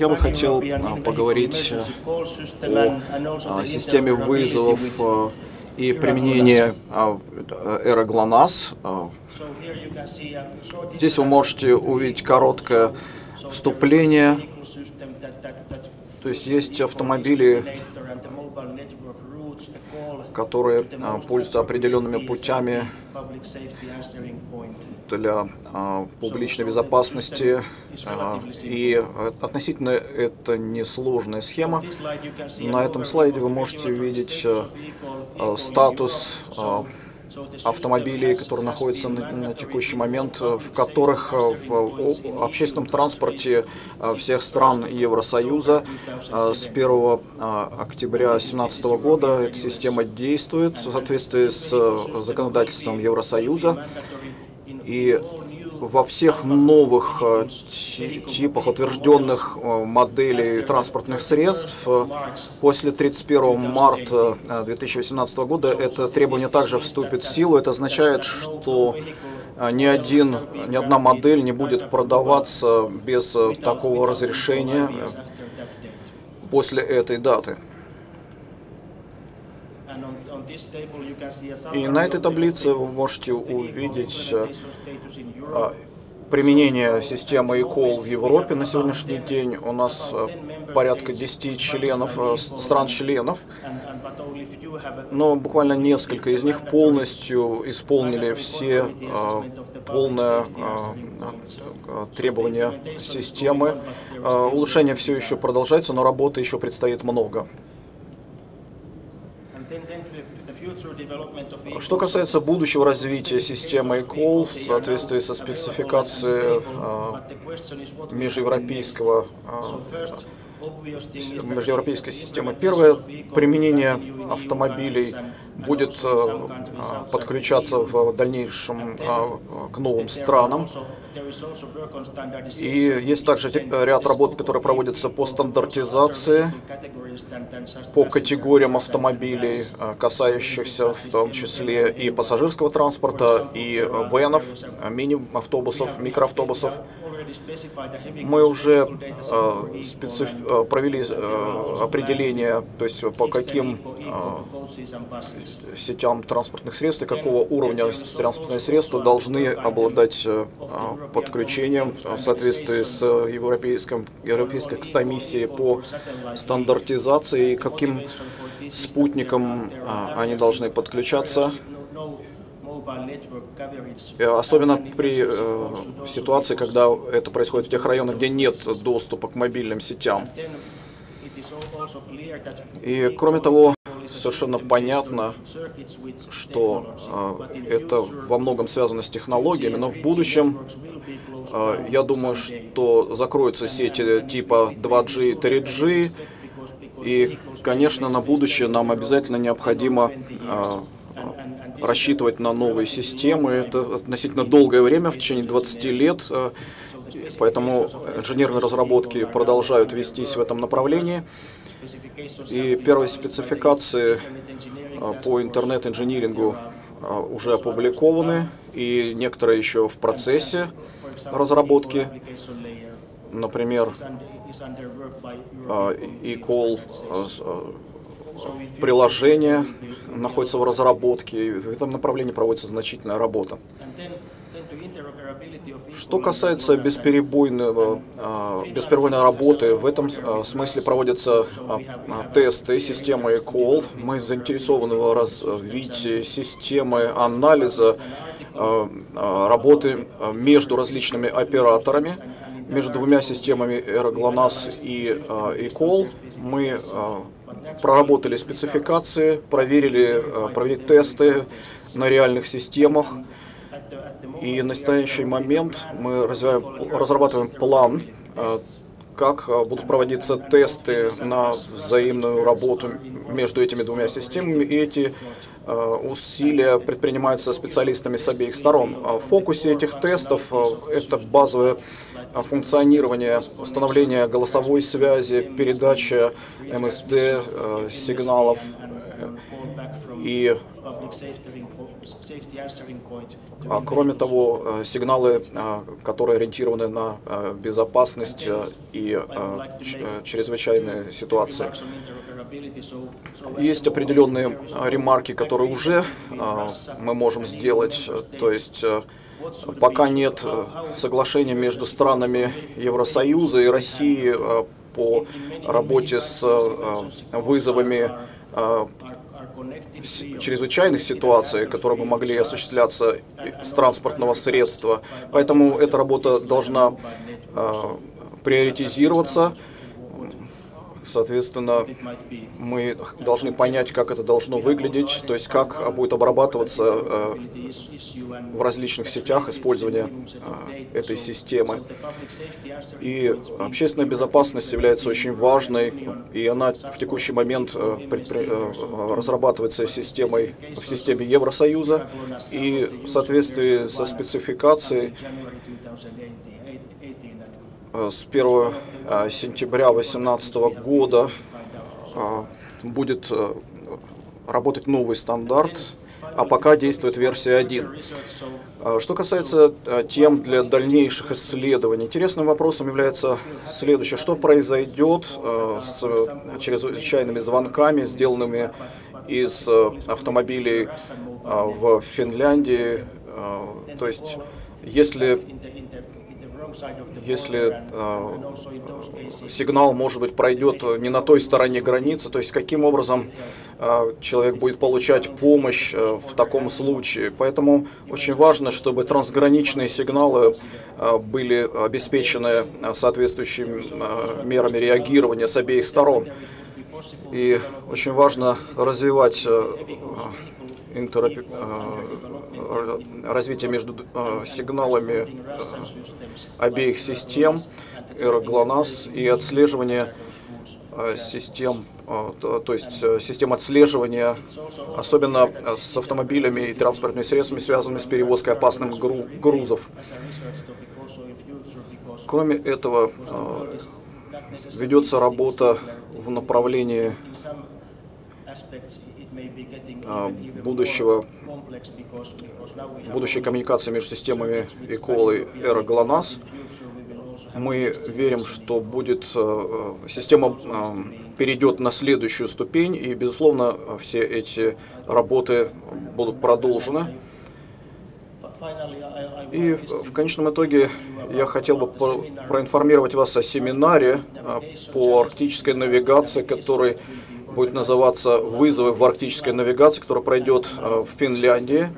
Я бы хотел а, поговорить э, о а, системе вызовов а, и применении эра GLONASS. Здесь вы можете увидеть короткое вступление. То есть есть автомобили, которые пользуются определенными путями для а, публичной безопасности. А, и относительно это несложная схема. На этом слайде вы можете увидеть а, статус а, автомобилей, которые находятся на, на текущий момент, в которых в общественном транспорте всех стран Евросоюза с 1 октября 2017 года эта система действует в соответствии с законодательством Евросоюза. И во всех новых э, типах утвержденных э, моделей транспортных средств э, после 31 марта 2018 года это требование также вступит в силу. Это означает, что ни, один, ни одна модель не будет продаваться без такого разрешения после этой даты. И на этой таблице вы можете увидеть э, а, применение системы eCall в Европе на сегодняшний день. У нас э, порядка 10 членов, э, стран-членов, но буквально несколько из них полностью исполнили все полное требования системы. Улучшение все еще продолжается, но работы еще предстоит много. Что касается будущего развития системы eCall в соответствии со спецификацией э, межевропейского э, межевропейской системы. Первое применение автомобилей будет э, подключаться в дальнейшем к новым странам. И есть также ряд работ, которые проводятся по стандартизации, по категориям автомобилей, э, касающихся в том числе и пассажирского транспорта, и венов, мини-автобусов, микроавтобусов. Мы уже э, специф... Э, провели э, определение, то есть по каким э, сетям транспортных средств и какого уровня транспортные средства должны обладать э, подключением в соответствии с Европейским, Европейской комиссией по стандартизации и каким спутником они должны подключаться Э, особенно при э, ситуации, когда это происходит в тех районах, где нет доступа к мобильным сетям. И кроме того, совершенно понятно, что э, это во многом связано с технологиями, но в будущем э, я думаю, что закроются сети типа 2G и 3G, и, конечно, на будущее нам обязательно необходимо э, рассчитывать на новые системы. Это относительно долгое время, в течение 20 лет, поэтому инженерные разработки продолжают вестись в этом направлении. И первые спецификации э, по интернет-инжинирингу э, уже опубликованы, и некоторые еще в процессе разработки. Например, e-call приложение находится в разработке, в этом направлении проводится значительная работа. Что касается бесперебойного, а, бесперебойной работы, в этом а, смысле проводятся а, тесты системы ECOL. Мы заинтересованы в развитии системы анализа работы между различными операторами, между двумя системами ERGLONASS и ECOL. Мы проработали спецификации, проверили, провели тесты на реальных системах. И в настоящий момент мы развиваем, разрабатываем план, э, как э, будут проводиться тесты на взаимную работу между этими двумя системами. И эти усилия предпринимаются специалистами с обеих сторон. В фокусе этих тестов это базовое функционирование, установление голосовой связи, передача МСД э, сигналов И а, кроме того, э, сигналы, э, которые ориентированы на э, безопасность и чрезвычайные ситуации. Есть определенные ремарки, которые уже мы можем сделать. То есть пока нет соглашения между странами Евросоюза и России по работе с вызовами чрезвычайных ситуаций, которые бы могли осуществляться с транспортного средства. Поэтому эта работа должна э, приоритизироваться. Соответственно, мы должны понять, как это должно выглядеть, то есть как будет обрабатываться э, в различных сетях использование э, этой системы. И общественная безопасность является очень важной, и она в текущий момент разрабатывается системой, в системе Евросоюза, и в соответствии со спецификацией с 1 сентября 2018 года а, будет э, работать новый стандарт, а пока действует версия 1. А, что касается э, тем для дальнейших исследований, интересным вопросом является следующее. Что произойдет э, с чрезвычайными звонками, сделанными из автомобилей в Финляндии? То есть, если если э, сигнал, может быть, пройдет не на той стороне границы, то есть каким образом э, человек будет получать помощь э, в таком случае. Поэтому очень важно, чтобы трансграничные сигналы э, были обеспечены соответствующими э, мерами реагирования с обеих сторон. И очень важно развивать э. Э, развитие между э, сигналами э, обеих систем, ГЛОНАСС и отслеживание систем, то есть систем отслеживания, особенно с автомобилями и транспортными средствами, связанными с перевозкой опасных грузов. Кроме этого, ведется работа в направлении будущего, будущей коммуникации между системами ECOL и Эра GLONASS. Мы верим, что будет э, система э, перейдет на следующую ступень, и, безусловно, все эти работы будут продолжены. И в конечном итоге я хотел бы проинформировать вас о семинаре э, по арктической навигации, который будет называться «Вызовы в арктической навигации», который пройдет э, в Финляндии